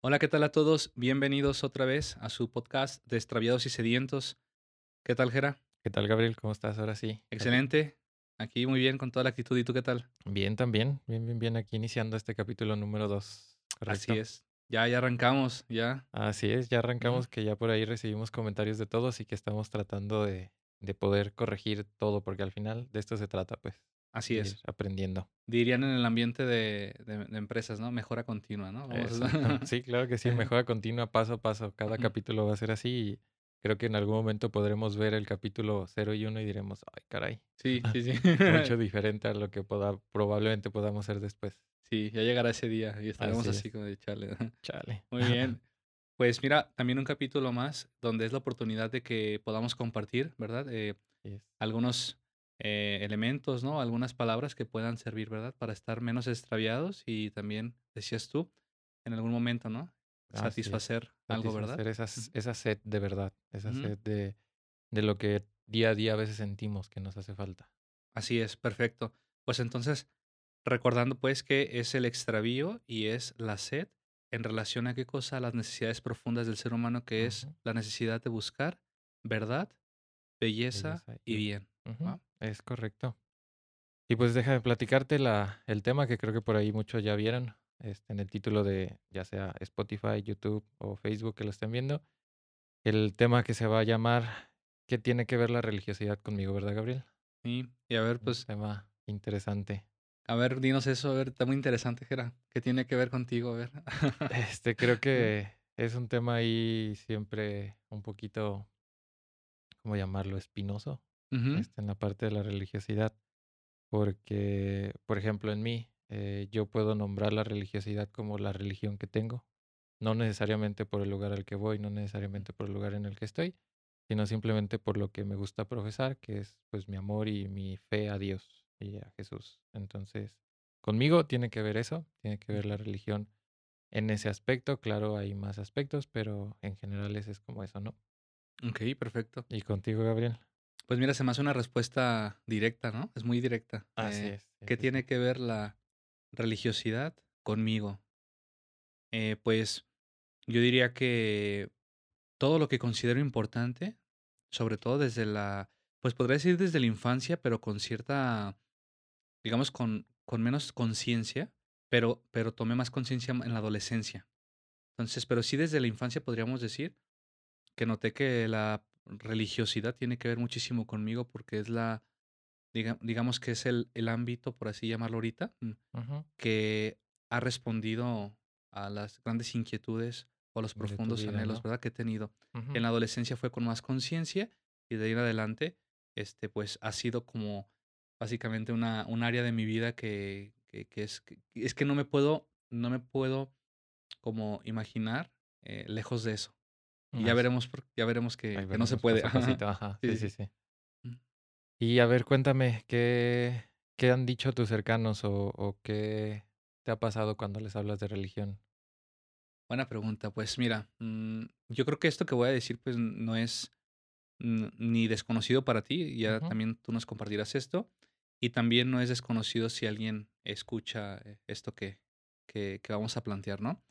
Hola, ¿qué tal a todos? Bienvenidos otra vez a su podcast de Extraviados y Sedientos. ¿Qué tal, Gera? ¿Qué tal, Gabriel? ¿Cómo estás ahora sí? Excelente. Aquí muy bien, con toda la actitud. ¿Y tú qué tal? Bien, también. Bien, bien, bien. Aquí iniciando este capítulo número 2. Así es. Ya, ya arrancamos, ya. Así es, ya arrancamos, que ya por ahí recibimos comentarios de todos y que estamos tratando de, de poder corregir todo, porque al final de esto se trata, pues. Así es. aprendiendo. Dirían en el ambiente de, de- de empresas, ¿no? Mejora continua, ¿no? A-. Sí, claro que sí, mejora continua, paso a paso. Cada capítulo va a ser así y creo que en algún momento podremos ver el capítulo 0 y 1 y diremos, ay, caray, Sí, sí, sí. mucho diferente a lo que poda- probablemente podamos hacer después. Sí, ya llegará ese día y estaremos Así así es. como de chale. Chale. Muy bien. Pues mira, también un capítulo más donde es la oportunidad de que podamos compartir, ¿verdad? Eh, algunos eh, elementos, ¿no? Algunas palabras que puedan servir, ¿verdad? Para estar menos extraviados y también, decías tú, en algún momento, ¿no? Así es. Satisfacer algo, ¿verdad? satisfacer esa, sed de verdad, esa sed de, de lo que día a día a veces sentimos que nos hace falta. Así es, perfecto. Pues entonces, recordando pues que es el extravío y es la sed en relación a qué cosa, a las necesidades profundas del ser humano, que es la necesidad de buscar verdad, belleza, Belleza y bien. Ujú, ¿va? Es correcto. Y pues déjame platicarte la, el tema que creo que por ahí muchos ya vieron este, en el título de ya sea Spotify, YouTube o Facebook que lo estén viendo. El tema que se va a llamar ¿Qué tiene que ver la religiosidad conmigo, verdad, Gabriel? Sí, y a ver, Un pues, tema interesante. a ver, dinos eso, a ver, está muy interesante, Jera. ¿Qué tiene que ver contigo? A ver. Este, creo que es un tema ahí siempre un poquito, ¿cómo llamarlo? Espinoso, Ujú, este, en la parte de la religiosidad, porque, por ejemplo, en mí, eh, yo puedo nombrar la religiosidad como la religión que tengo, no necesariamente por el lugar al que voy, no necesariamente por el lugar en el que estoy, sino simplemente por lo que me gusta profesar, que es pues mi amor y mi fe a Dios y a Jesús. Entonces, conmigo tiene que ver eso, tiene que ver la religión en ese aspecto, claro, hay más aspectos, pero en general ese es como eso, ¿no? Ok, perfecto. ¿Y contigo, Gabriel? Pues mira, se me hace una respuesta directa, ¿no? Es muy directa. Así Eh, es. ¿Qué tiene que ver la religiosidad conmigo? Eh, pues yo diría que todo lo que considero importante, sobre todo desde la, pues podría decir desde la infancia, pero con cierta, digamos, con, con menos conciencia, pero, pero tomé más conciencia en la adolescencia. Entonces, pero sí desde la infancia podríamos decir que noté que la religiosidad tiene que ver muchísimo conmigo porque es la, diga- digamos que es el, el ámbito, por así llamarlo ahorita, mm, que ha respondido a las grandes inquietudes o a los profundos vida, anhelos, ¿no? ¿verdad? Que he tenido. En la adolescencia fue con más conciencia y de ahí en adelante, este, pues ha sido como básicamente una, un área de mi vida que, que, que es, que, es que no me puedo, no me puedo como imaginar eh, lejos de eso. Y ya veremos, ya veremos que, que no se puede. paso a pasito, ajá, Sí, sí, sí. Mm. Y a ver, cuéntame, ¿qué, qué han dicho tus cercanos o, o qué te ha pasado cuando les hablas de religión? Buena pregunta. Pues mira, mm, yo creo que esto que voy a decir, pues no es ni desconocido para ti, ya también tú nos compartirás esto, y también no es desconocido si alguien escucha eh, esto que, que, que vamos a plantear, ¿no?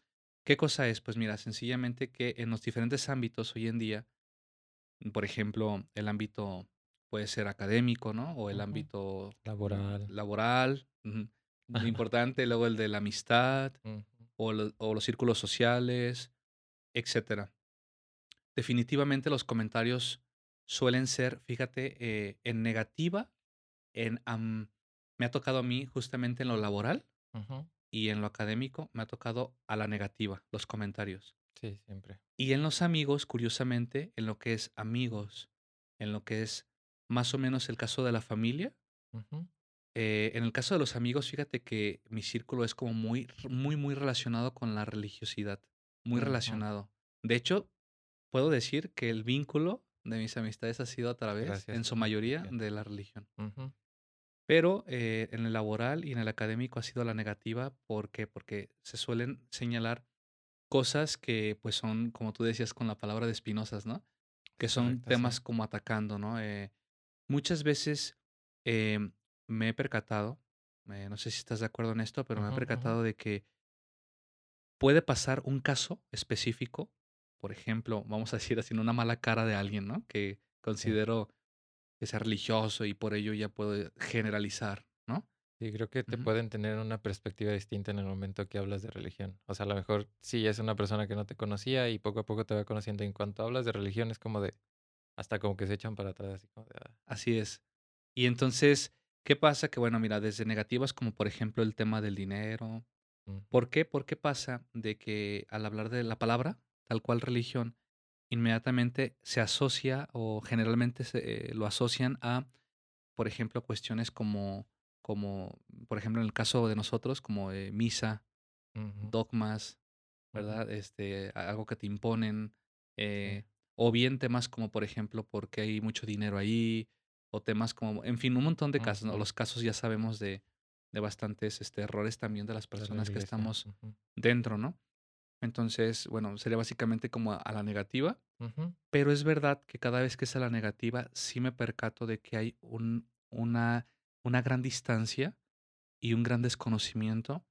¿Qué cosa es? Pues mira, sencillamente que en los diferentes ámbitos hoy en día, por ejemplo, el ámbito puede ser académico, ¿no? O el ámbito Laboral. laboral, muy importante, luego el de la amistad, o, lo- o los círculos sociales, etcétera. Definitivamente los comentarios suelen ser, fíjate, eh, en negativa, en me ha tocado a mí justamente en lo laboral y en lo académico, me ha tocado a la negativa los comentarios. Sí, siempre. Y en los amigos, curiosamente, en lo que es amigos, en lo que es más o menos el caso de la familia, eh, en el caso de los amigos, fíjate que mi círculo es como muy, muy, muy relacionado con la religiosidad, muy relacionado. De hecho, puedo decir que el vínculo de mis amistades ha sido a través, Gracias en su mayoría, de la religión. Ujú, Pero eh, en el laboral y en el académico ha sido la negativa. ¿Por qué? Porque se suelen señalar cosas que pues son, como tú decías con la palabra de espinosas, ¿no? Que son correcto, sí. temas como atacando, ¿no? Eh, muchas veces eh, me he percatado, eh, no sé si estás de acuerdo en esto, pero me he percatado de que puede pasar un caso específico, por ejemplo, vamos a decir así, una mala cara de alguien, ¿no? Que considero que sea religioso y por ello ya puedo generalizar, ¿no? Sí, creo que te pueden tener una perspectiva distinta en el momento que hablas de religión. O sea, a lo mejor sí es una persona que no te conocía y poco a poco te va conociendo. En cuanto hablas de religión es como de, hasta como que se echan para atrás, así como de, ah, Así es. Y entonces, ¿qué pasa? Que bueno, mira, desde negativas como por ejemplo el tema del dinero. ujú, ¿Por qué? Porque pasa de que al hablar de la palabra, tal cual religión, inmediatamente se asocia o generalmente se, eh, lo asocian a, por ejemplo, cuestiones como, como, por ejemplo, en el caso de nosotros, como eh, misa, dogmas, ¿verdad? Este, algo que te imponen, sí, eh, o bien temas como, por ejemplo, porque hay mucho dinero ahí, o temas como, en fin, un montón de casos, Los casos ya sabemos de, de bastantes este, errores también de las de la personas que estamos dentro, ¿no? Entonces, bueno, sería básicamente como a, a la negativa, pero es verdad que cada vez que es a la negativa, sí me percato de que hay un, una, una gran distancia y un gran desconocimiento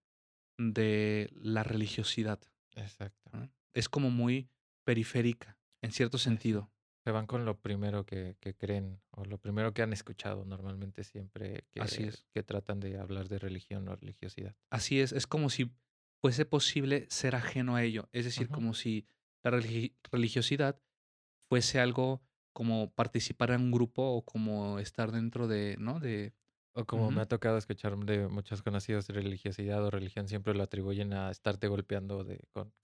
de la religiosidad. Exacto. ¿no? Es como muy periférica, en cierto sentido. Se van con lo primero que, que creen o lo primero que han escuchado normalmente siempre Así es. que tratan de hablar de religión o religiosidad. Así es. Es como si fuese posible ser ajeno a ello. Es decir, como si la religi- religiosidad fuese algo como participar en un grupo o como estar dentro de, ¿no? De... O como me ha tocado escuchar de muchos conocidos de religiosidad o religión, siempre lo atribuyen a estarte golpeando de, con,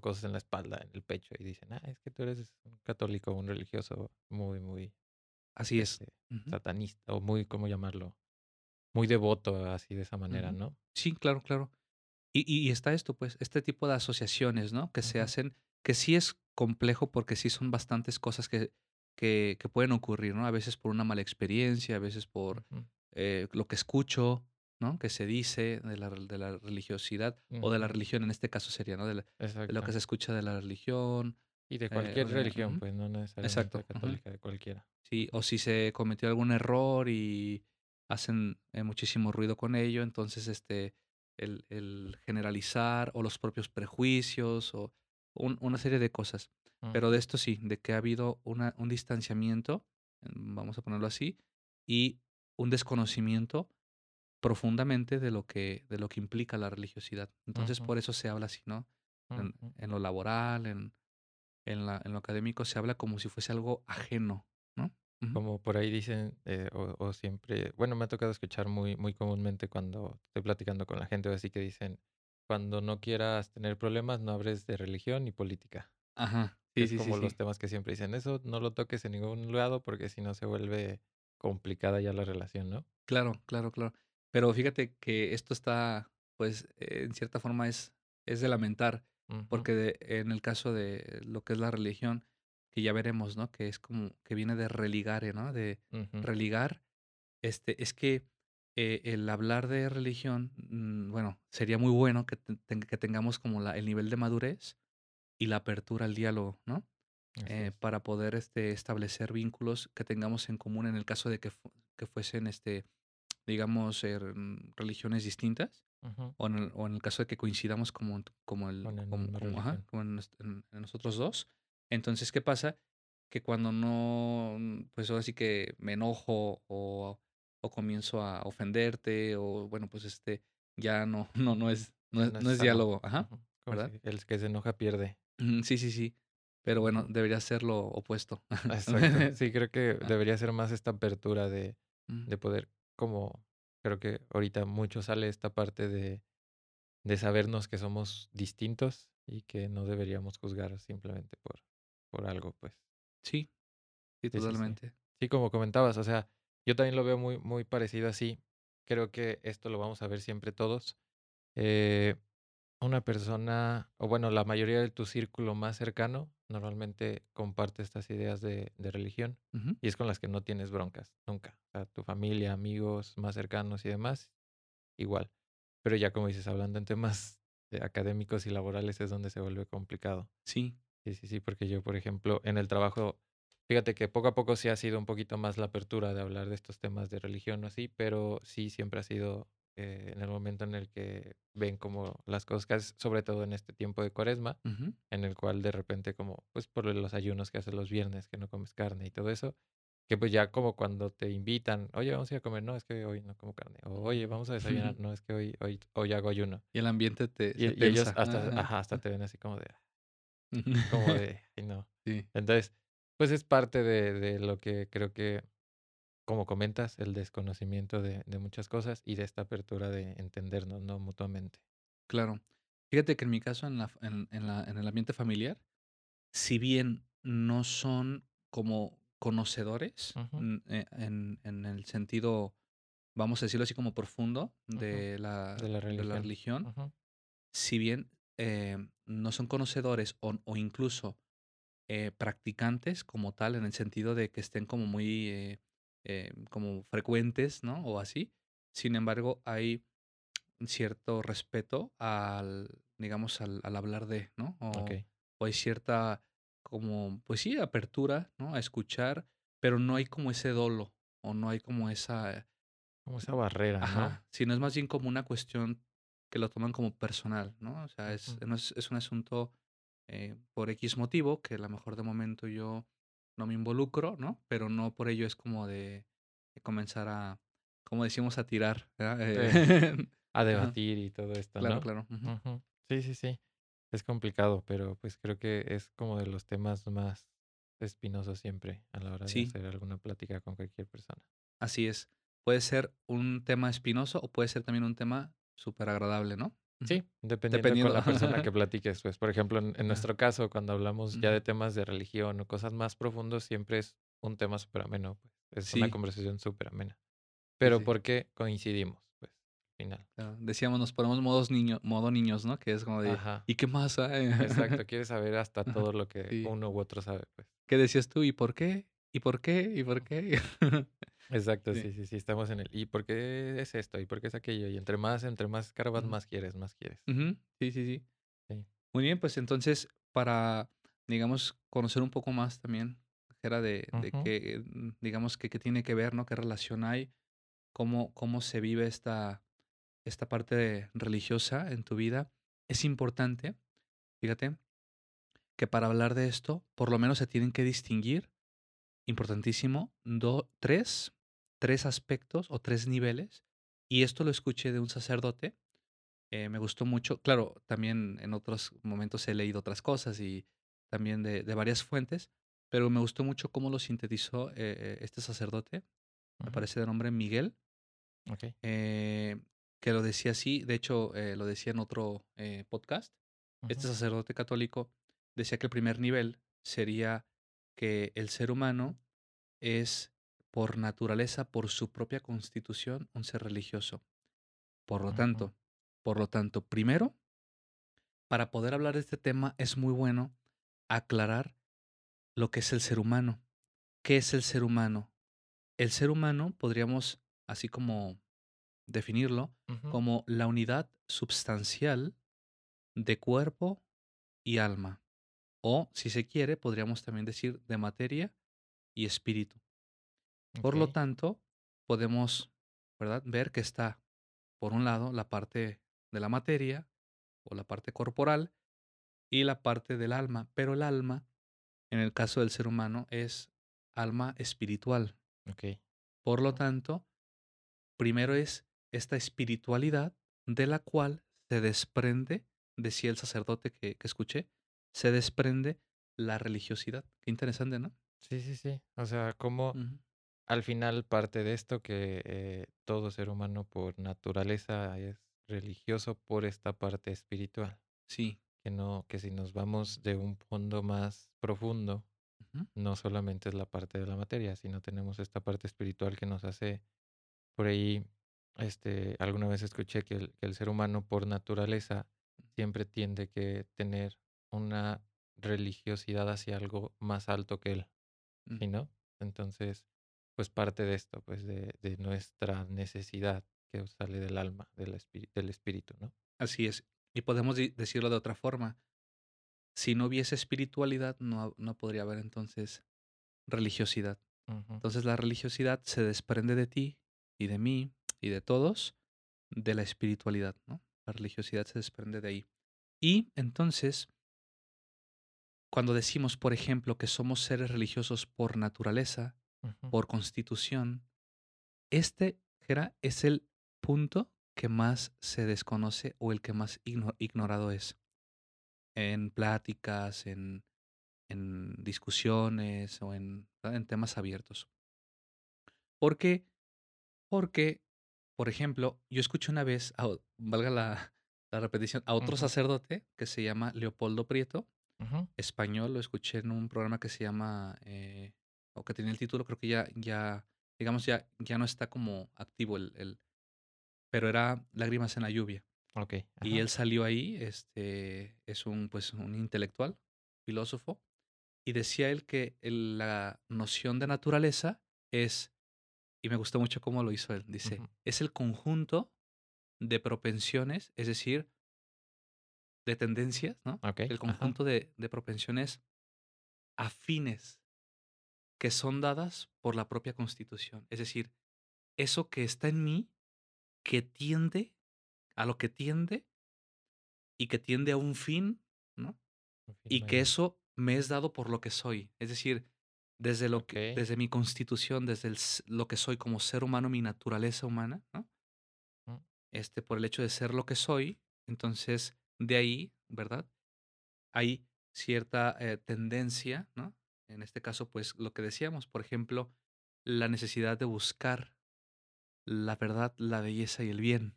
cosas en la espalda, en el pecho, y dicen, ah, es que tú eres un católico, un religioso muy, muy Así es. este, satanista, o muy, ¿cómo llamarlo? Muy devoto, así de esa manera. ¿no? Sí, claro, claro. Y, y- está esto, pues, este tipo de asociaciones, ¿no? Que se hacen, que sí es complejo porque sí son bastantes cosas que, que, que pueden ocurrir, ¿no? A veces por una mala experiencia, a veces por eh, lo que escucho, ¿no? Que se dice de la, de la religiosidad o de la religión, en este caso sería, ¿no? De, la- de lo que se escucha de la religión. Y de eh, cualquier religión, pues no necesariamente exacto. católica, de cualquiera. Sí, o si se cometió algún error y hacen eh, muchísimo ruido con ello, entonces este, el, el generalizar o los propios prejuicios o un- una serie de cosas. Pero de esto sí, de que ha habido una, un distanciamiento, mm, vamos a ponerlo así, y un desconocimiento profundamente de lo que, de lo que implica la religiosidad. Entonces por eso se habla así, ¿no? En, lo laboral, en, en, la, en lo académico, se habla como si fuese algo ajeno, Como por ahí dicen, eh, o, o siempre, bueno, me ha tocado escuchar muy, muy comúnmente cuando estoy platicando con la gente o así que dicen, cuando no quieras tener problemas, no hables de religión ni política. Ajá, sí, es sí, sí, como los sí. temas que siempre dicen, eso no lo toques en ningún lado porque si no se vuelve complicada ya la relación, ¿no? Claro, claro, claro. Pero fíjate que esto está, pues, en cierta forma es, es de lamentar, porque de- en el caso de lo que es la religión, que ya veremos, ¿no? Que es como, que viene de religare, ¿no? De ujú, religar, este, es que eh, el hablar de religión, mm, bueno, sería muy bueno que, te- que tengamos como la, el nivel de madurez y la apertura al diálogo, ¿no? Eh, para poder este, establecer vínculos que tengamos en común en el caso de que, fu- que fuesen, este, digamos, eh, mm, religiones distintas, Ujú, o en el, o en el caso de que coincidamos como, como, el, como, como, ajá, como en- en nosotros dos. Entonces, ¿qué pasa? Que cuando no, mm, pues ahora sí que me enojo o, o comienzo a ofenderte, o bueno, pues este, ya no, no, no es, no es, no es no es sano. diálogo, ajá, ¿verdad? si el que se enoja pierde. Sí, sí, sí. Pero bueno, debería ser lo opuesto. Exacto. Sí, creo que debería ser más esta apertura de, de poder, como creo que ahorita mucho sale esta parte de, de sabernos que somos distintos y que no deberíamos juzgar simplemente por, por algo, pues. Sí, sí, Sí, sí, sí. totalmente. Sí, como comentabas, o sea, yo también lo veo muy, muy parecido así. Creo que esto lo vamos a ver siempre todos. Eh, una persona, o bueno, la mayoría de tu círculo más cercano normalmente comparte estas ideas de, de religión Ujú, y es con las que no tienes broncas, nunca. O sea, tu familia, amigos más cercanos y demás, igual. Pero ya como dices, hablando en temas académicos y laborales es donde se vuelve complicado. Sí, Sí, sí, sí, porque yo, por ejemplo, en el trabajo, fíjate que poco a poco sí ha sido un poquito más la apertura de hablar de estos temas de religión o así, pero sí siempre ha sido eh, en el momento en el que ven como las cosas, sobre todo en este tiempo de cuaresma, Ujú. en el cual de repente como, pues por los ayunos que haces los viernes, que no comes carne y todo eso, que pues ya como cuando te invitan, oye, vamos a ir a comer, no, es que hoy no como carne, o oye, vamos a desayunar, no, es que hoy, hoy, hoy hago ayuno. Y el ambiente te Y, se y ellos hasta, Ajá. ajá, hasta te ven así como de. como de, "Ay, no. Sí, Entonces, pues es parte de, de lo que creo que, como comentas, el desconocimiento de, de muchas cosas y de esta apertura de entendernos, ¿no? Mutuamente. claro. Fíjate que en mi caso, en la en en la en el ambiente familiar, si bien no son como conocedores, eh, en en el sentido, vamos a decirlo así, como profundo de la De la religión. si bien, em, no son conocedores o o incluso, eh, practicantes como tal, en el sentido de que estén como muy, eh, como frecuentes, ¿no? O así. Sin embargo, hay cierto respeto al, digamos, al al hablar de, ¿no? O o hay cierta como, pues sí, apertura, ¿no? A escuchar, pero no hay como ese dolo, o no hay como esa Como esa barrera, ¿no? sino es más bien como una cuestión que lo toman como personal, ¿no? O sea, es es es un asunto, eh, por equis motivo, que a lo mejor de momento yo no me involucro, ¿no? Pero no por ello es como de de comenzar a, como decimos, a tirar. Eh, Sí. A debatir y todo esto, claro, ¿no? claro. Ujú. Sí, sí, sí. Es complicado, pero pues creo que es como de los temas más espinosos siempre a la hora de Sí, hacer alguna plática con cualquier persona. así es. Puede ser un tema espinoso o puede ser también un tema superagradable, ¿no? Ujú. Sí, dependiendo con Dependiendo. la persona que platiques, pues, por ejemplo, en, en nuestro caso, cuando hablamos ya de temas de religión o cosas más profundos, siempre es un tema súper ameno, pues, es una Sí, conversación súper amena. Pero sí. ¿por qué coincidimos? Pues, al final. Claro, decíamos, nos ponemos modos niño modo niños, ¿no? Que es como de, Ajá, ¿y qué más hay? exacto, quieres saber hasta todo lo que sí. uno u otro sabe, pues. ¿Qué decías tú? ¿Y por qué? ¿Y por qué? ¿Y por qué? Exacto, Sí. sí, sí, sí, estamos en el, ¿y por qué es esto? ¿Y por qué es aquello? Y entre más, entre más Ujú, más quieres, más quieres. sí, sí, sí. Sí. Muy bien, pues entonces, para, digamos, conocer un poco más también, era de qué, mm, digamos, que qué tiene que ver, ¿no? ¿Qué relación hay? ¿Cómo cómo se vive esta esta parte religiosa en tu vida? Es importante, fíjate, que para hablar de esto, por lo menos se tienen que distinguir, importantísimo, do 3 3 aspectos o 3 niveles, y esto lo escuché de un sacerdote, eh, me gustó mucho. Claro, también en otros momentos he leído otras cosas y también de de varias fuentes, pero me gustó mucho cómo lo sintetizó, eh eh, este sacerdote, me ujú, parece de nombre Miguel, eh, que lo decía así, de hecho, lo decía en otro, podcast. Este sacerdote católico decía que el primer nivel sería que el ser humano es, por naturaleza, por su propia constitución, un ser religioso. Por lo tanto por lo tanto, primero, para poder hablar de este tema es muy bueno aclarar lo que es el ser humano. ¿Qué es el ser humano? El ser humano podríamos, así como definirlo, como la unidad substancial de cuerpo y alma. O, si se quiere, podríamos también decir de materia y espíritu. Por lo tanto, podemos, ¿verdad?, ver que está, por un lado, la parte de la materia o la parte corporal y la parte del alma, pero el alma, en el caso del ser humano, es alma espiritual. ok, Por lo tanto, primero es esta espiritualidad de la cual se desprende, decía el sacerdote que, que escuché, se desprende la religiosidad. Qué interesante, ¿no? Sí, sí, sí. O sea, como Ujú. Al final parte de esto que eh, todo ser humano por naturaleza es religioso por esta parte espiritual. Sí. Que no, que si nos vamos de un fondo más profundo, no solamente es la parte de la materia, sino tenemos esta parte espiritual que nos hace por ahí, este, alguna vez escuché que el, que el ser humano por naturaleza siempre tiende que tener una religiosidad hacia algo más alto que él. ujú. ¿sí, no? Entonces, pues parte de esto, pues de, de nuestra necesidad que sale del alma, del espíritu, del espíritu, ¿no? Así es. Y podemos decirlo de otra forma. Si no hubiese espiritualidad, no, no podría haber entonces religiosidad. Entonces la religiosidad se desprende de ti y de mí y de todos de la espiritualidad, ¿no? La religiosidad se desprende de ahí. Y entonces, cuando decimos, por ejemplo, que somos seres religiosos por naturaleza, Por constitución, este Jera, es el punto que más se desconoce o el que más igno- ignorado es. En pláticas, en, en discusiones o en, en temas abiertos. ¿Por qué? Porque, por ejemplo, yo escuché una vez, valga la, la repetición, a otro sacerdote que se llama Leopoldo Prieto, español, lo escuché en un programa que se llama, eh, o que tenía el título, creo que ya, ya digamos, ya, ya no está como activo el, el- pero era Lágrimas en la lluvia. Ok. Y él salió ahí, este, es un, pues, un intelectual, filósofo, y decía él que el- la noción de naturaleza es, y me gustó mucho cómo lo hizo él, dice, es el conjunto de propensiones, es decir, de tendencias, ¿no? Ok. El conjunto de, de propensiones afines que son dadas por la propia constitución. Es decir, eso que está en mí, que tiende a lo que tiende y que tiende a un fin, ¿no? Un fin Y que eso me es dado por lo que soy. Es decir, desde lo que, desde mi constitución, desde el lo que soy como ser humano, mi naturaleza humana, ¿no? Mm. Este, por el hecho de ser lo que soy, entonces de ahí, ¿verdad? Hay cierta eh, tendencia, ¿no? En este caso, pues lo que decíamos, por ejemplo, la necesidad de buscar la verdad, la belleza y el bien.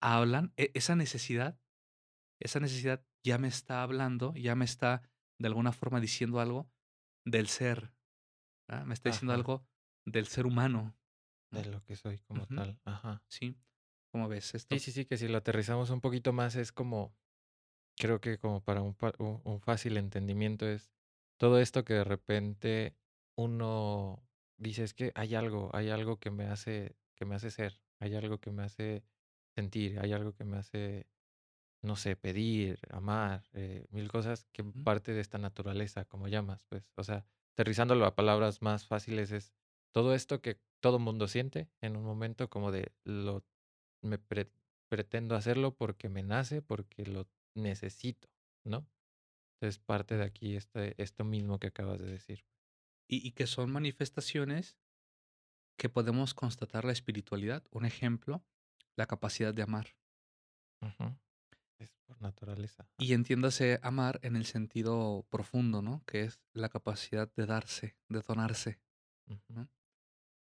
Hablan, e- esa necesidad, esa necesidad ya me está hablando, ya me está de alguna forma diciendo algo del ser, ¿verdad? me está diciendo Ajá. algo del ser humano, De lo que soy como tal. Ajá. ¿Sí? ¿Cómo ves Sí, esto? sí, sí, que si lo aterrizamos un poquito más es como, creo que como para un, pa- un, un fácil entendimiento es todo esto que de repente uno dice es que hay algo, hay algo que me hace, que me hace ser, hay algo que me hace sentir, hay algo que me hace, no sé, pedir, amar, eh, mil cosas que parte de esta naturaleza, como llamas, pues, o sea, aterrizándolo a palabras más fáciles es todo esto que todo mundo siente en un momento como de lo me pre- pretendo hacerlo porque me nace, porque lo necesito, ¿no? Entonces parte de aquí este, esto mismo que acabas de decir. Y, y que son manifestaciones que podemos constatar la espiritualidad. Un ejemplo, la capacidad de amar. Es por naturaleza. Y entiéndase amar en el sentido profundo, ¿no? Que es la capacidad de darse, de donarse. ¿no?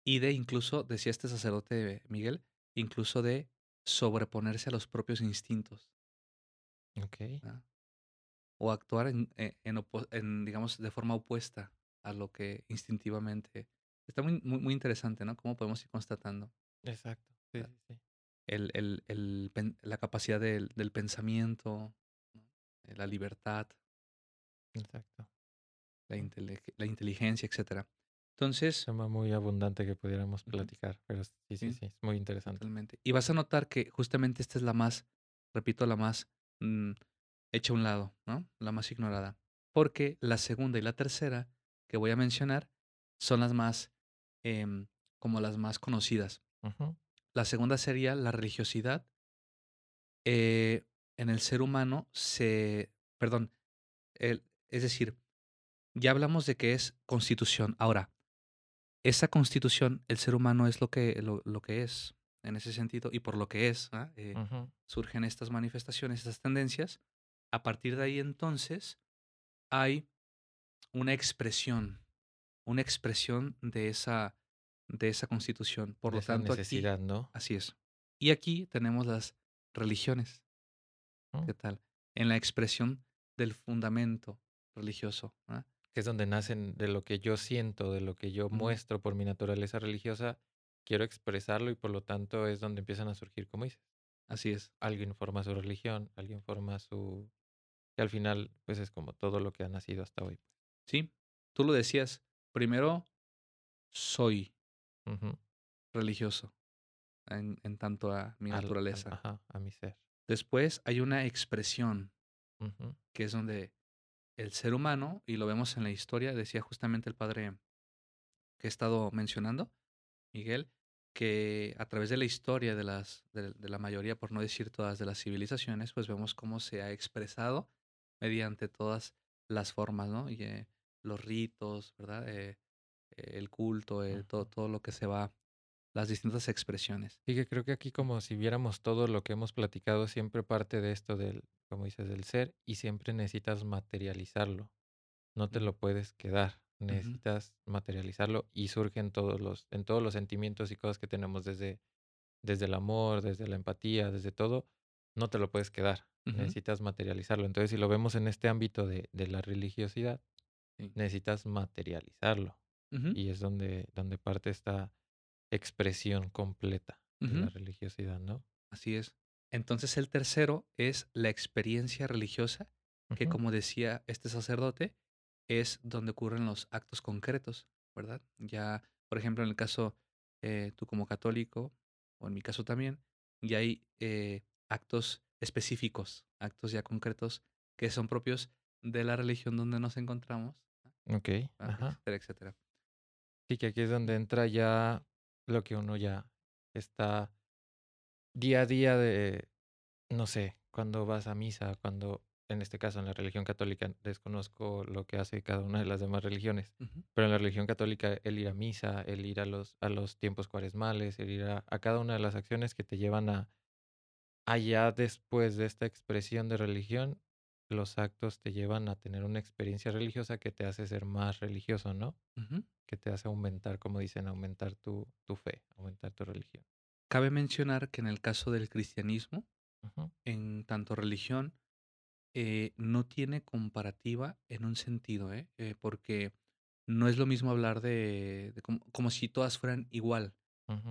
Y de incluso, decía este sacerdote Miguel, incluso de sobreponerse a los propios instintos, Ok. ¿no? O actuar en, en- en en, digamos, de forma opuesta a lo que instintivamente... Está muy, muy, muy interesante, ¿no? Cómo podemos ir constatando Exacto. Sí, la, sí, sí. el, el- el la capacidad del, del pensamiento, ¿no? Eh, la libertad, Exacto. la, intele- la inteligencia, etcétera. Entonces, Tema muy abundante que pudiéramos platicar, pero sí, sí, Sí. es muy interesante. totalmente. Y vas a notar que justamente esta es la más, repito, la más mm, hecha a un lado, ¿no? La más ignorada. Porque la segunda y la tercera que voy a mencionar son las más, em, como las más conocidas. La segunda sería la religiosidad. eh, en el ser humano se, perdón, el- es decir, ya hablamos de que es constitución. Ahora, esa constitución, el ser humano es lo que, lo, lo que es en ese sentido y por lo que es, ¿ah? Eh, surgen estas manifestaciones, estas tendencias. A partir de ahí entonces hay una expresión, una expresión de esa, de esa constitución. Por De lo esa tanto, aquí, necesidad, ¿no? así es. Y aquí tenemos las religiones. ¿Qué tal? En la expresión del fundamento religioso. ¿ah? que es donde nacen de lo que yo siento, de lo que yo muestro por mi naturaleza religiosa, quiero expresarlo y por lo tanto es donde empiezan a surgir, como dices, Así es. alguien forma su religión, alguien forma su... que al final pues es como todo lo que ha nacido hasta hoy. Sí, tú lo decías. Primero, soy religioso en, en tanto a mi Al- al- naturaleza. ajá, a mi ser. Después hay una expresión que es donde el ser humano, y lo vemos en la historia, decía justamente el padre que he estado mencionando, Miguel, que a través de la historia de las de de la mayoría, por no decir todas, de las civilizaciones, pues vemos cómo se ha expresado mediante todas las formas, ¿no? Y, eh, los ritos, ¿verdad? Eh, el culto, eh, todo todo lo que se va las distintas expresiones. Sí, que creo que aquí como si viéramos todo lo que hemos platicado, siempre parte de esto del, como dices, del ser, y siempre necesitas materializarlo. No te lo puedes quedar, necesitas materializarlo y surge en todos los en todos los sentimientos y cosas que tenemos desde desde el amor, desde la empatía, desde todo, no te lo puedes quedar, necesitas materializarlo. Entonces, si lo vemos en este ámbito de de la religiosidad, sí. necesitas materializarlo, y es donde donde parte esta expresión completa de la religiosidad, ¿no? así es. Entonces, el tercero es la experiencia religiosa, que, como decía este sacerdote, es donde ocurren los actos concretos, ¿verdad? Ya, por ejemplo, en el caso, eh, tú como católico, o en mi caso también, ya hay, eh, actos específicos, actos ya concretos que son propios de la religión donde nos encontramos, ajá. etcétera, etcétera. Sí, que aquí es donde entra ya lo que uno ya está día a día de, no sé, cuando vas a misa, cuando, en este caso, en la religión católica, desconozco lo que hace cada una de las demás religiones, pero en la religión católica, el ir a misa, el ir a los a los tiempos cuaresmales, el ir a a cada una de las acciones que te llevan a allá después de esta expresión de religión, los actos te llevan a tener una experiencia religiosa que te hace ser más religioso, ¿no? Que te hace aumentar, como dicen, aumentar tu tu fe, aumentar tu religión. Cabe mencionar que en el caso del cristianismo, en tanto religión, eh, no tiene comparativa en un sentido, ¿eh? Eh, porque no es lo mismo hablar de, de como, como si todas fueran igual,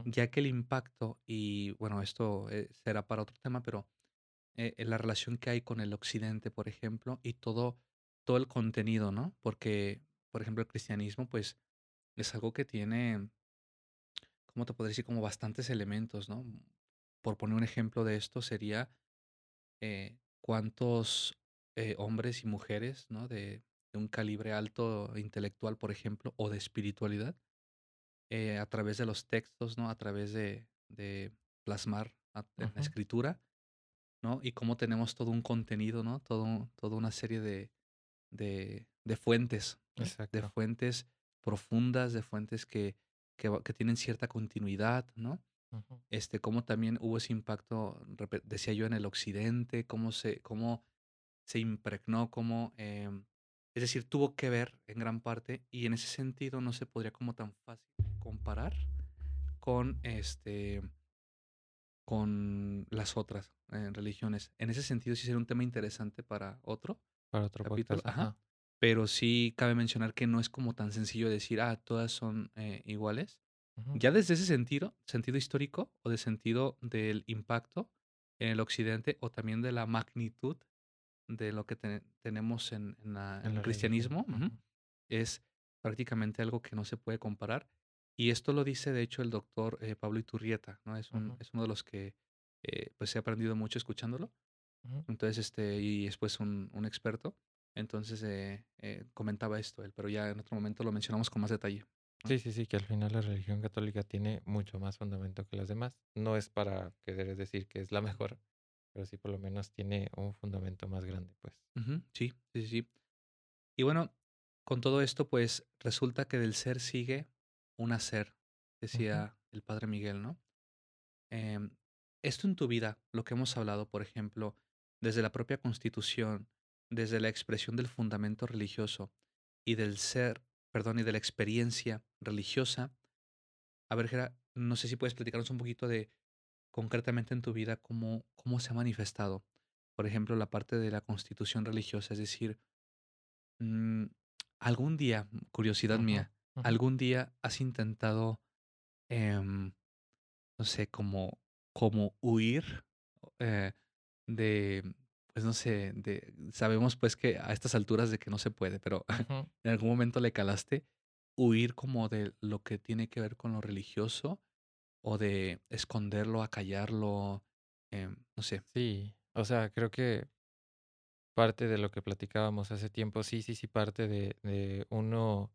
ya que el impacto, y bueno, esto eh, será para otro tema, pero eh, eh, la relación que hay con el occidente, por ejemplo, y todo, todo el contenido, ¿no? Porque, por ejemplo, el cristianismo, pues, es algo que tiene, ¿cómo te podría decir? Como bastantes elementos, ¿no? Por poner un ejemplo de esto sería eh, cuántos hombres y mujeres, ¿no? De un calibre alto intelectual, por ejemplo, o de espiritualidad, eh, a través de los textos, ¿no? A través de, de plasmar en la ujú. escritura, ¿no? Y cómo tenemos todo un contenido, ¿no? Todo, toda una serie de, de, de fuentes. De Exacto. fuentes profundas, de fuentes que, que, que tienen cierta continuidad, ¿no? Este, cómo también hubo ese impacto, decía yo, en el occidente, cómo se, cómo se impregnó, cómo, em, es decir, tuvo que ver en gran parte, y en ese sentido no se podría como tan fácil comparar con este, con las otras eh, religiones. En ese sentido sí sería un tema interesante para otro para otro capítulo, podcast, ajá. ajá. Pero sí cabe mencionar que no es como tan sencillo decir, ah, todas son eh, iguales ya desde ese sentido, sentido histórico o de sentido del impacto en el occidente o también de la magnitud de lo que te- tenemos en, en la- en en el cristianismo, ujú, Ujú, es prácticamente algo que no se puede comparar. Y esto lo dice, de hecho, el doctor eh, Pablo Iturrieta, ¿no? Es, un, es uno de los que eh, pues he aprendido mucho escuchándolo. Entonces, este, y es pues un, un experto. Entonces eh, eh, comentaba esto él, pero ya en otro momento lo mencionamos con más detalle. ¿no? Sí, sí, sí, que al final la religión católica tiene mucho más fundamento que las demás. No es para querer decir que es la mejor, pero sí por lo menos tiene un fundamento más grande, pues. Sí, sí. sí. Y bueno, con todo esto, pues resulta que del ser sigue un hacer, decía el padre Miguel, ¿no? Em, esto en tu vida, lo que hemos hablado, por ejemplo, desde la propia constitución, desde la expresión del fundamento religioso y del ser, perdón, y de la experiencia religiosa. A ver, Gera, no sé si puedes platicarnos un poquito de concretamente en tu vida cómo, cómo se ha manifestado. Por ejemplo, la parte de la constitución religiosa, es decir, Mm, algún día, curiosidad mía, algún día has intentado, em, no sé, como, como huir eh, de, pues no sé, de, sabemos pues que a estas alturas de que no se puede, pero en algún momento le calaste huir como de lo que tiene que ver con lo religioso o de esconderlo, acallarlo, em, no sé. Sí, o sea, creo que parte de lo que platicábamos hace tiempo, sí, sí, sí, parte de, de uno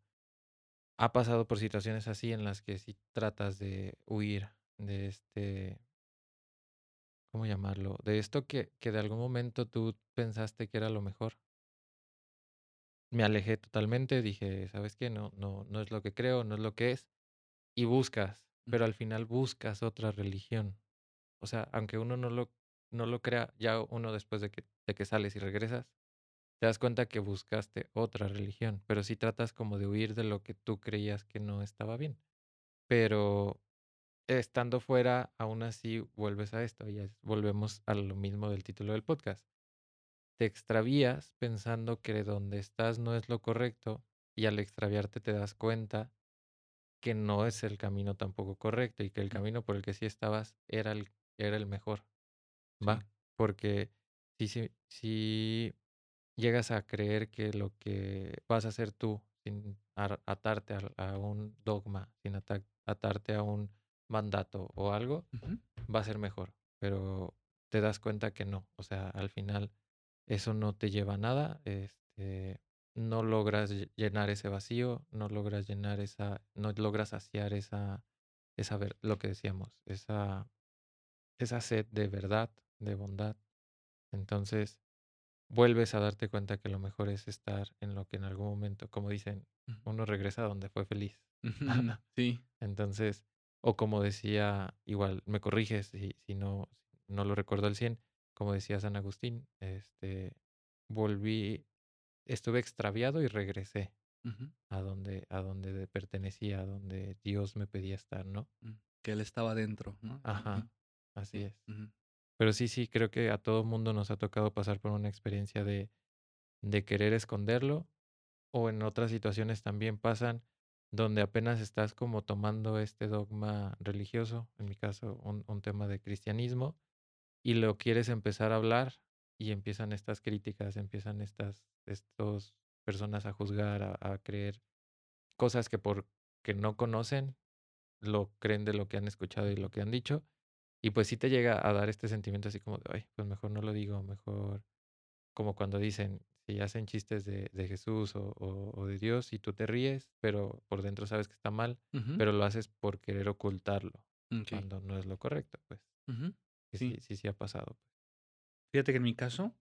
ha pasado por situaciones así en las que sí tratas de huir de este, ¿cómo llamarlo? De esto que, que de algún momento tú pensaste que era lo mejor. Me alejé totalmente, dije, ¿sabes qué? No, no, no es lo que creo, no es lo que es. Y buscas, pero al final buscas otra religión. O sea, aunque uno no lo, no lo crea, ya uno después de que, de que sales y regresas, te das cuenta que buscaste otra religión, pero sí tratas como de huir de lo que tú creías que no estaba bien. Pero estando fuera, aún así vuelves a esto y volvemos a lo mismo del título del podcast. Te extravías pensando que donde estás no es lo correcto y al extraviarte te das cuenta que no es el camino tampoco correcto y que el camino por el que sí estabas era el, era el mejor. ¿Va? Porque si, si, si llegas a creer que lo que vas a hacer tú sin atarte a, un dogma, sin atarte a un mandato o algo, va a ser mejor. Pero te das cuenta que no. O sea, al final eso no te lleva a nada. Este, no logras llenar ese vacío, no logras llenar esa, no logras saciar esa, esa ver, lo que decíamos, esa, esa sed de verdad, de bondad. Entonces, vuelves a darte cuenta que lo mejor es estar en lo que en algún momento, como dicen, uno regresa a donde fue feliz. sí. Entonces, o como decía, igual, me corriges si, si no, no lo recuerdo al 100, como decía San Agustín, este, volví, estuve extraviado y regresé a, donde, a donde pertenecía, a donde Dios me pedía estar, ¿no? Mm, que Él estaba dentro, ¿no? Ajá, así es. Pero sí, sí, creo que a todo mundo nos ha tocado pasar por una experiencia de, de querer esconderlo o en otras situaciones también pasan donde apenas estás como tomando este dogma religioso, en mi caso un, un tema de cristianismo, y lo quieres empezar a hablar y empiezan estas críticas, empiezan estas estos personas a juzgar, a, a creer cosas que por que no conocen, lo creen de lo que han escuchado y lo que han dicho, y pues sí te llega a dar este sentimiento así como de, ay, pues mejor no lo digo, mejor como cuando dicen, si hacen chistes de, de Jesús o, o, de Dios y tú te ríes, pero por dentro sabes que está mal, pero lo haces por querer ocultarlo, cuando no es lo correcto, pues. sí. sí, sí, ha pasado. Pues. Fíjate que en mi caso,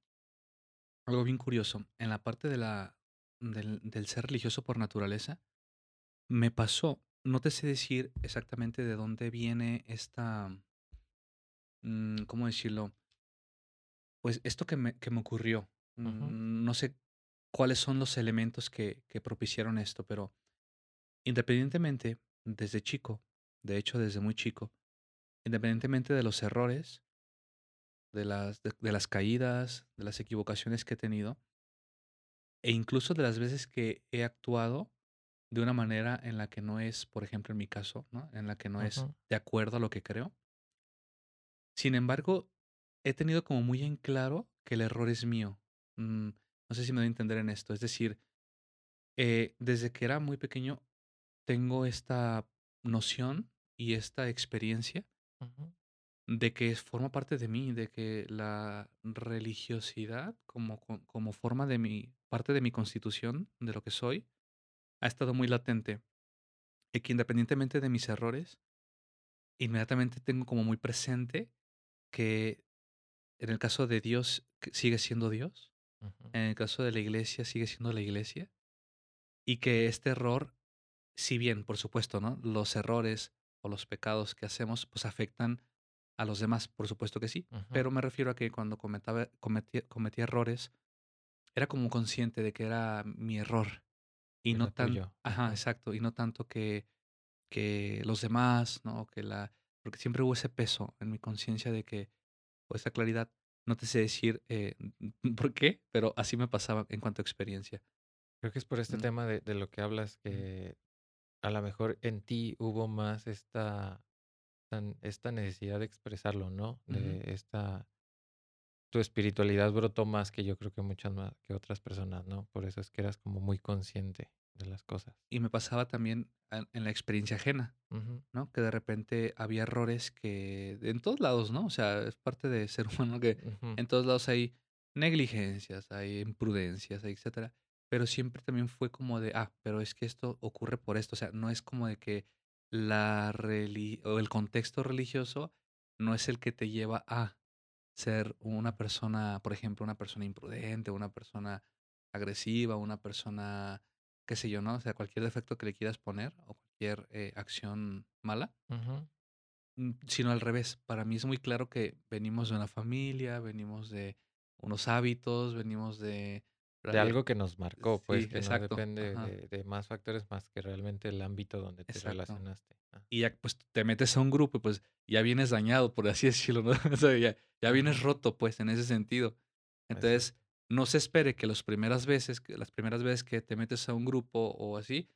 algo bien curioso, en la parte de la, del, del ser religioso por naturaleza, me pasó, no te sé decir exactamente de dónde viene esta Mm, ¿cómo decirlo? Pues esto que me, que me ocurrió, mm, no sé cuáles son los elementos que, que propiciaron esto, pero independientemente, desde chico, de hecho desde muy chico, independientemente de los errores, de las, de, las caídas, de las equivocaciones que he tenido, e incluso de las veces que he actuado de una manera en la que no es, por ejemplo, en mi caso, ¿no? En la que no es de acuerdo a lo que creo. Sin embargo, he tenido como muy en claro que el error es mío. Mm, no sé si me doy a entender en esto. Es decir, eh, desde que era muy pequeño tengo esta noción y esta experiencia de que forma parte de mí, de que la religiosidad como, como forma de mi, parte de mi constitución, de lo que soy, ha estado muy latente. Y que independientemente de mis errores, inmediatamente tengo como muy presente que en el caso de Dios sigue siendo Dios, en el caso de la iglesia sigue siendo la iglesia, y que este error, si bien, por supuesto, ¿no? Los errores o los pecados que hacemos, pues afectan a los demás, por supuesto que sí, pero me refiero a que cuando cometaba, cometía, cometía errores, era como consciente de que era mi error y no tanto, ajá, exacto, y no tanto que, que los demás, ¿no? Que la, porque siempre hubo ese peso en mi conciencia de que, o esa claridad, no te sé decir eh, por qué, pero así me pasaba en cuanto a experiencia. Creo que es por este tema de, de, lo que hablas que a lo mejor en ti hubo más esta, esta necesidad de expresarlo, ¿no? De esta, tu espiritualidad brotó más que yo creo que muchas más que otras personas, ¿no? Por eso es que eras como muy consciente de las cosas. Y me pasaba también en la experiencia ajena, ¿no? Que de repente había errores que en todos lados, ¿no? O sea, es parte de ser humano que en todos lados hay negligencias, hay imprudencias, etcétera. Pero siempre también fue como de, ah, pero es que esto ocurre por esto. O sea, no es como de que la reli o el contexto religioso no es el que te lleva a ser una persona, por ejemplo, una persona imprudente, una persona agresiva, una persona, qué sé yo, ¿no? O sea, cualquier defecto que le quieras poner o cualquier eh, acción mala, mm, sino al revés. Para mí es muy claro que venimos de una familia, venimos de unos hábitos, venimos de... De algo que nos marcó, pues, Sí, que no exacto. depende de de más factores más que realmente el ámbito donde te exacto. relacionaste. Ah, Y ya, pues, te metes a un grupo y, pues, ya vienes dañado, por así decirlo, ¿no? O sea, ya ya vienes roto, pues, en ese sentido. Entonces, no se espere que las primeras veces que las primeras veces que te metes a un grupo o así,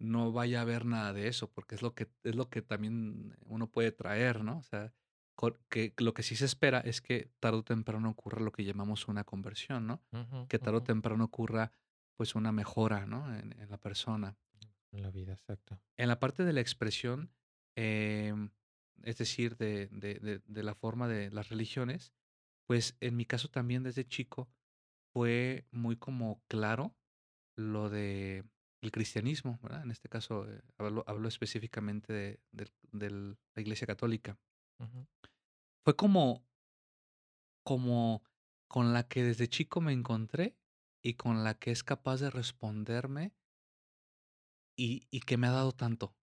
no vaya a haber nada de eso, porque es lo que es lo que también uno puede traer, ¿no? O sea, que lo que sí se espera es que tarde o temprano ocurra lo que llamamos una conversión, ¿no? Ujú, Que tarde o ujú. temprano ocurra, pues, una mejora, ¿no? En en la persona. En la vida, exacto. En la parte de la expresión, em, es decir, de de de de la forma de las religiones, pues, en mi caso también desde chico fue muy como claro lo de el cristianismo, ¿verdad? En este caso, eh, hablo hablo específicamente de la Iglesia Católica. Fue como como con la que desde chico me encontré y con la que es capaz de responderme y y que me ha dado tanto,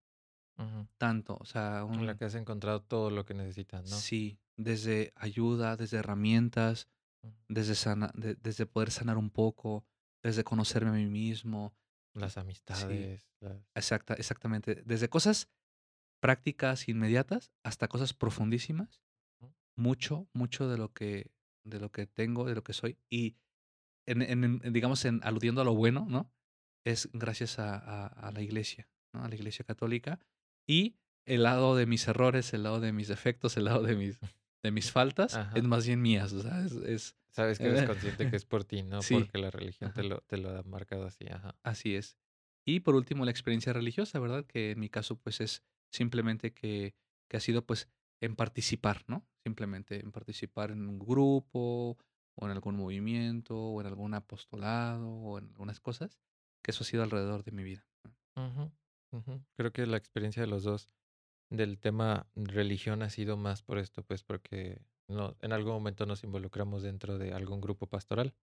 tanto, o sea, En la que has encontrado todo lo que necesitas, ¿no? Sí, desde ayuda, desde herramientas, desde sana de desde poder sanar un poco, desde conocerme a mí mismo. Las Sí, amistades, las exacta exactamente. Desde cosas prácticas, inmediatas, hasta cosas profundísimas, mucho, mucho de lo que de lo que tengo, de lo que soy, y en en en digamos, en aludiendo a lo bueno, ¿no? Es gracias a a a la iglesia, ¿no? A la Iglesia católica, y el lado de mis errores, el lado de mis defectos, el lado de mis de mis faltas, es Ajá. más bien mías, o sea, es es Sabes que eres consciente que es por ti, no sí, porque la religión te lo te lo ha marcado así, ajá. así es. Y por último, la experiencia religiosa, ¿verdad? Que en mi caso, pues, es simplemente que que ha sido, pues, en participar, ¿no? Simplemente en participar en un grupo, o en algún movimiento, o en algún apostolado, o en algunas cosas, que eso ha sido alrededor de mi vida. Creo que la experiencia de los 2 del tema religión ha sido más por esto, pues, porque no en algún momento nos involucramos dentro de algún grupo pastoral,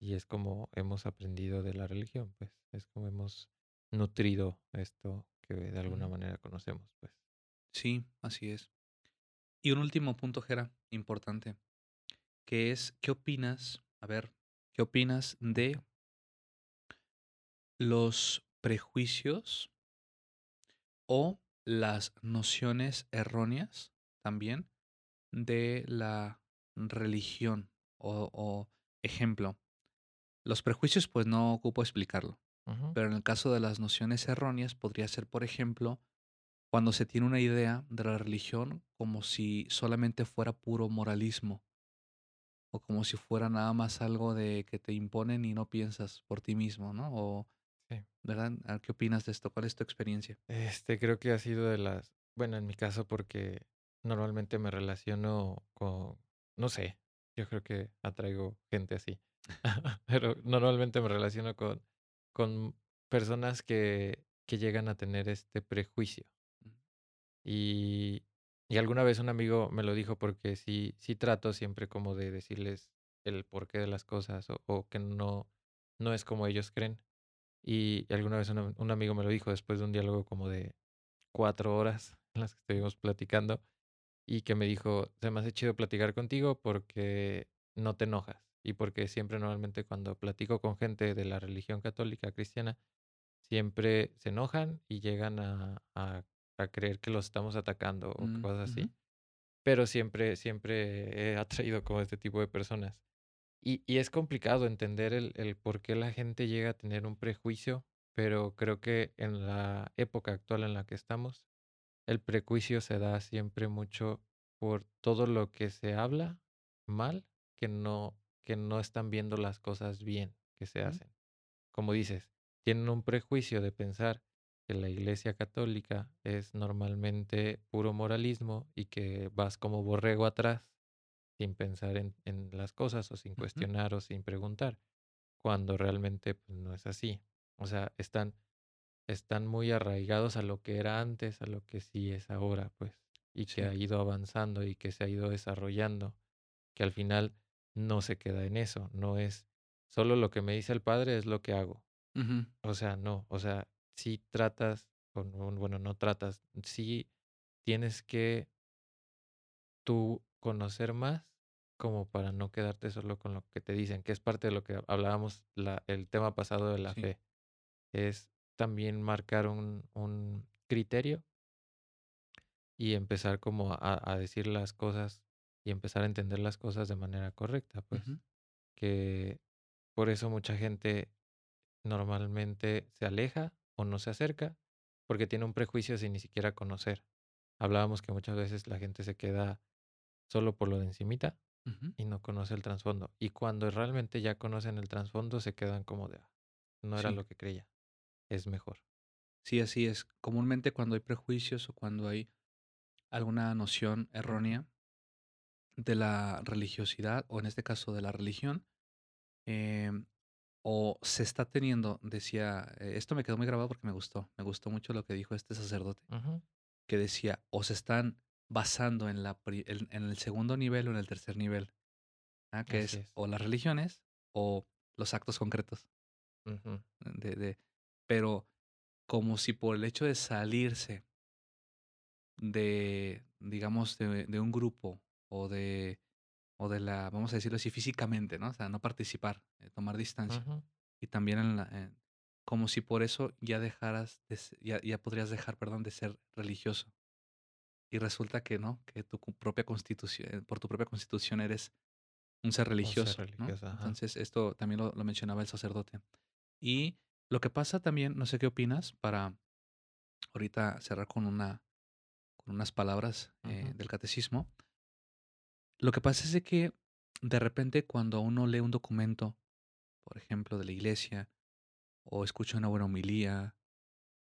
y es como hemos aprendido de la religión, pues, es como hemos nutrido esto que de alguna manera conocemos, pues. Sí, así es. Y un último punto, Gera, importante, que es, ¿qué opinas? A ver, ¿qué opinas de los prejuicios o las nociones erróneas también de la religión? O, o, ejemplo, los prejuicios, pues no ocupo explicarlo, pero en el caso de las nociones erróneas podría ser, por ejemplo, cuando se tiene una idea de la religión como si solamente fuera puro moralismo O como si fuera nada más algo de que te imponen y no piensas por ti mismo, ¿no? O, sí. ¿verdad? ¿Qué opinas de esto? ¿Cuál es tu experiencia? Este, creo que ha sido de las bueno, en mi caso, porque normalmente me relaciono con no sé, yo creo que atraigo gente así, pero normalmente me relaciono con con personas que que llegan a tener este prejuicio. Y y alguna vez un amigo me lo dijo porque sí sí trato siempre como de decirles el porqué de las cosas o o que no no es como ellos creen. Y alguna vez un un amigo me lo dijo después de un diálogo como de 4 horas en las que estuvimos platicando, y que me dijo: "Se me hace chido platicar contigo porque no te enojas", y porque siempre normalmente cuando platico con gente de la religión católica cristiana, siempre se enojan y llegan a a a creer que los estamos atacando o mm, cosas así, pero siempre siempre he atraído como este tipo de personas. Y y es complicado entender el el por qué la gente llega a tener un prejuicio, pero creo que en la época actual en la que estamos, el prejuicio se da siempre mucho por todo lo que se habla mal, que no que no están viendo las cosas bien que se hacen. Como dices, tienen un prejuicio de pensar que la Iglesia católica es normalmente puro moralismo y que vas como borrego atrás sin pensar en en las cosas o sin cuestionar o sin preguntar, cuando realmente, pues, no es así. O sea, están están muy arraigados a lo que era antes, a lo que sí es ahora, pues, y que ha Sí. ido avanzando y que se ha ido desarrollando, que al final no se queda en eso, no es solo lo que me dice el padre es lo que hago. O sea, no, o sea, sí tratas, o no, bueno, no tratas, sí tienes que tú conocer más como para no quedarte solo con lo que te dicen, que es parte de lo que hablábamos la, el tema pasado de la Sí. fe. Es también marcar un, un criterio y empezar como a, a decir las cosas y empezar a entender las cosas de manera correcta, pues. Que por eso mucha gente normalmente se aleja o no se acerca porque tiene un prejuicio sin ni siquiera conocer. Hablábamos que muchas veces la gente se queda solo por lo de encimita y no conoce el trasfondo. Y cuando realmente ya conocen el trasfondo se quedan como de, "Ah, no era Sí. lo que creía, es mejor. Sí, así es. Comúnmente cuando hay prejuicios o cuando hay alguna noción errónea de la religiosidad, o en este caso de la religión, em, o se está teniendo, decía, eh, esto me quedó muy grabado porque me gustó, me gustó mucho lo que dijo este sacerdote, que decía, o se están basando en, la, en, en el segundo nivel o en el tercer nivel, ¿ah? que es es. o las religiones o los actos concretos. De, de, pero como si por el hecho de salirse de, digamos, de, de un grupo o de, o de la, vamos a decirlo así, físicamente, ¿no? O sea, no participar, eh, tomar distancia. ujú. Y también en la, en- como si por eso ya dejaras, de ya, ya podrías dejar, perdón, de ser religioso. Y resulta que no, que tu propia constitución, eh, por tu propia constitución eres un ser O ser religioso, ¿no? religioso. Entonces, esto también lo, lo mencionaba el sacerdote. Y lo que pasa también, no sé qué opinas, para ahorita cerrar con una, con unas palabras eh, del catecismo. Lo que pasa es que de repente cuando uno lee un documento, por ejemplo, de la iglesia, o escucha una buena homilía,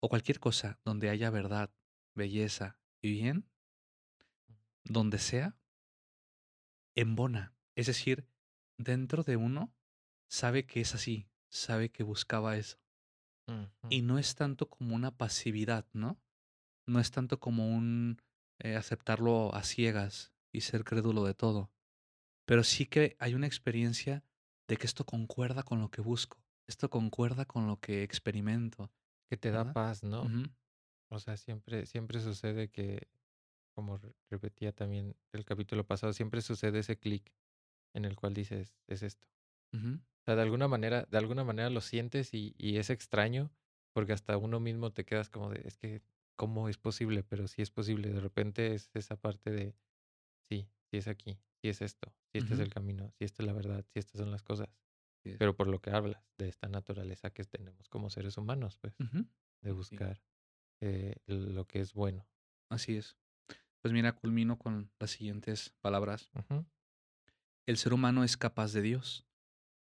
o cualquier cosa donde haya verdad, belleza y bien, donde sea, embona. Es decir, dentro de uno sabe que es así, sabe que buscaba eso. Y no es tanto como una pasividad, ¿no? No es tanto como un eh, aceptarlo a ciegas y ser crédulo de todo. Pero sí que hay una experiencia de que esto concuerda con lo que busco. Esto concuerda con lo que experimento, Que te da paz, ¿no? Ujú, O sea, siempre, siempre sucede que, como re- repetía también el capítulo pasado, siempre sucede ese clic en el cual dices, es esto. O sea, de alguna manera, de alguna manera lo sientes y, y es extraño, porque hasta uno mismo te quedas como de, es que, ¿cómo es posible? Pero sí es posible. De repente es esa parte de, sí, sí es aquí, sí es esto, sí este es el camino, sí esta es la verdad, sí estas son las cosas. Pero por lo que hablas, de esta naturaleza que tenemos como seres humanos, pues, de Sí, buscar eh, lo que es bueno. así es. Pues mira, culmino con las siguientes palabras. El ser humano es capaz de Dios,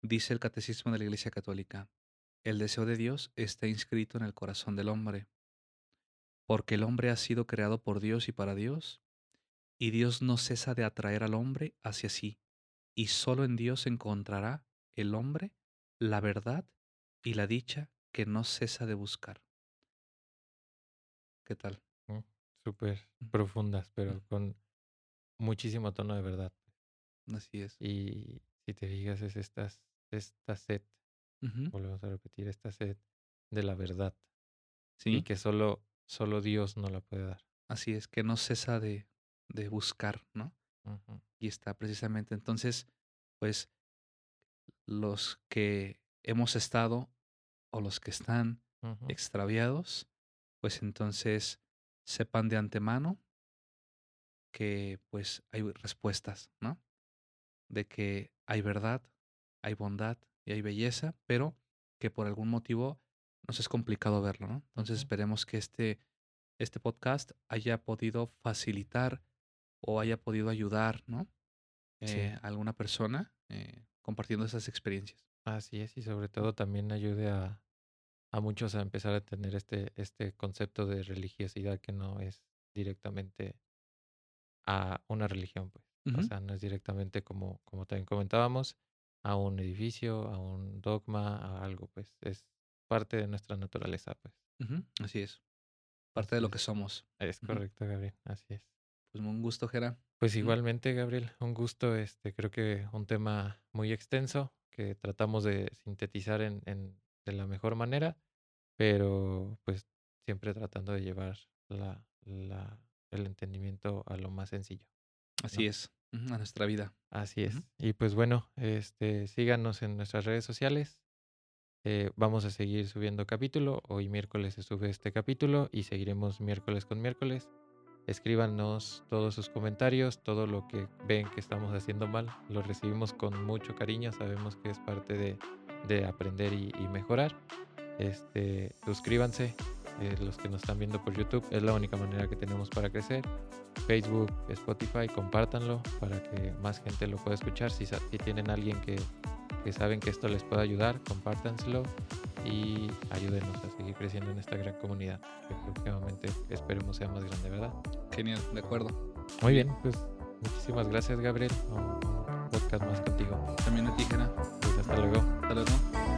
dice el Catecismo de la Iglesia Católica. El deseo de Dios está inscrito en el corazón del hombre, porque el hombre ha sido creado por Dios y para Dios, y Dios no cesa de atraer al hombre hacia sí, y solo en Dios encontrará el hombre la verdad y la dicha que no cesa de buscar. ¿Qué tal? mm, Súper Mm, profundas, pero mm, con muchísimo tono de verdad. Así es. Y si te fijas, es esta, esta sed, volvemos a repetir, esta sed de la verdad. Y Sí, que solo, solo Dios no la puede dar. así es, que no cesa de, de buscar, ¿no? Y está precisamente. Entonces, pues los que hemos estado o los que están extraviados, pues entonces sepan de antemano que pues hay respuestas, ¿no? De que hay verdad, hay bondad y hay belleza, pero que por algún motivo nos es complicado verlo, ¿no? Entonces esperemos que este, este podcast haya podido facilitar o haya podido ayudar, ¿no? Sí, Eh, a alguna persona eh, compartiendo esas experiencias. así es. Y sobre todo también ayude a, a muchos a empezar a tener este, este concepto de religiosidad que no es directamente a una religión, pues. O sea, no es directamente como, como también comentábamos, a un edificio, a un dogma, a algo, pues. Es parte de nuestra naturaleza, pues. Así es. Parte de lo que somos. Es correcto, Gabriel, así es. Pues un gusto, Jera. Pues igualmente, Gabriel, un gusto, este, creo que un tema muy extenso que tratamos de sintetizar en, en- de la mejor manera, pero pues siempre tratando de llevar la, la- el entendimiento a lo más sencillo. Así ¿no? es. A nuestra vida. Así es. Y pues bueno, este, síganos en nuestras redes sociales. Eh, vamos a seguir subiendo capítulo. Hoy miércoles se sube este capítulo y seguiremos miércoles con miércoles. Escríbanos todos sus comentarios, todo lo que ven que estamos haciendo mal. Lo recibimos con mucho cariño. Sabemos que es parte de, de aprender y, mejorar. Este, suscríbanse. eh, los que nos están viendo por YouTube es la única manera que tenemos para crecer. Facebook, Spotify, compártanlo para que más gente lo pueda escuchar. Si, si tienen alguien que, que saben que esto les puede ayudar, compártanselo y ayúdenos a seguir creciendo en esta gran comunidad que próximamente esperemos sea más grande, ¿verdad? Genial, de acuerdo. Muy bien, pues muchísimas gracias Gabriel. Un, un podcast más contigo. También a ti, Jera. Pues hasta luego. Hasta luego.